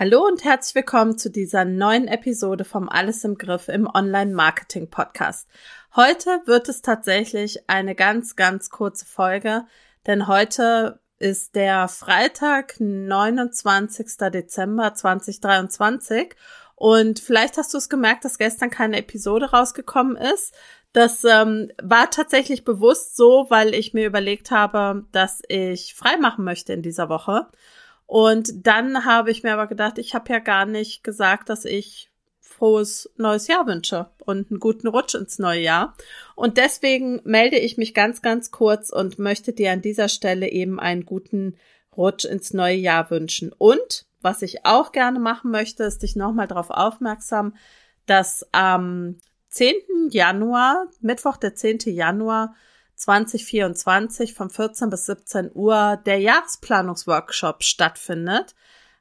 Hallo und herzlich willkommen zu dieser neuen Episode vom Alles im Griff im Online-Marketing-Podcast. Heute wird es tatsächlich eine ganz, ganz kurze Folge, denn heute ist der Freitag, 29. Dezember 2023 und vielleicht hast du es gemerkt, dass gestern keine Episode rausgekommen ist. Das ähm, war tatsächlich bewusst so, weil ich mir überlegt habe, dass ich frei machen möchte in dieser Woche. Und dann habe ich mir aber gedacht, ich habe ja gar nicht gesagt, dass ich frohes neues Jahr wünsche und einen guten Rutsch ins neue Jahr. Und deswegen melde ich mich ganz, ganz kurz und möchte dir an dieser Stelle eben einen guten Rutsch ins neue Jahr wünschen. Und was ich auch gerne machen möchte, ist dich nochmal darauf aufmerksam, dass am 10. Januar, Mittwoch der 10. Januar, 2024 von 14 bis 17 Uhr der Jahresplanungsworkshop stattfindet.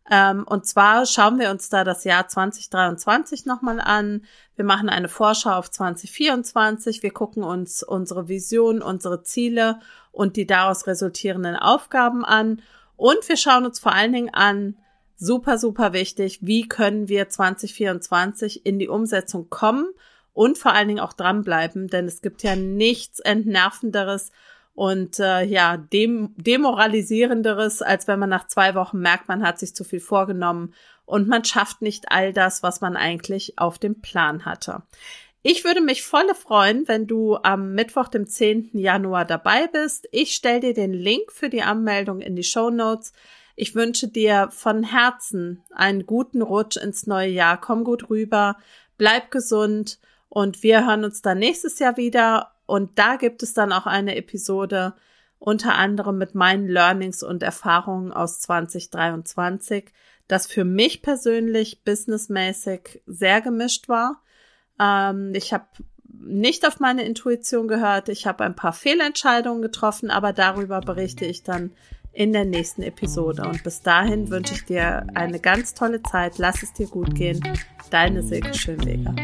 Ähm, und zwar schauen wir uns da das Jahr 2023 nochmal an. Wir machen eine Vorschau auf 2024. Wir gucken uns unsere Vision, unsere Ziele und die daraus resultierenden Aufgaben an. Und wir schauen uns vor allen Dingen an, super, super wichtig, wie können wir 2024 in die Umsetzung kommen und vor allen Dingen auch dranbleiben, denn es gibt ja nichts entnervenderes und äh, ja, dem, demoralisierenderes, als wenn man nach zwei Wochen merkt, man hat sich zu viel vorgenommen und man schafft nicht all das, was man eigentlich auf dem Plan hatte. Ich würde mich volle freuen, wenn du am Mittwoch, dem 10. Januar dabei bist. Ich stelle dir den Link für die Anmeldung in die Show Notes. Ich wünsche dir von Herzen einen guten Rutsch ins neue Jahr. Komm gut rüber, bleib gesund und wir hören uns dann nächstes Jahr wieder. Und da gibt es dann auch eine Episode unter anderem mit meinen Learnings und Erfahrungen aus 2023, das für mich persönlich businessmäßig sehr gemischt war. Ähm, ich habe nicht auf meine Intuition gehört. Ich habe ein paar Fehlentscheidungen getroffen, aber darüber berichte ich dann in der nächsten Episode. Und bis dahin wünsche ich dir eine ganz tolle Zeit. Lass es dir gut gehen. Deine Silke Schönweger.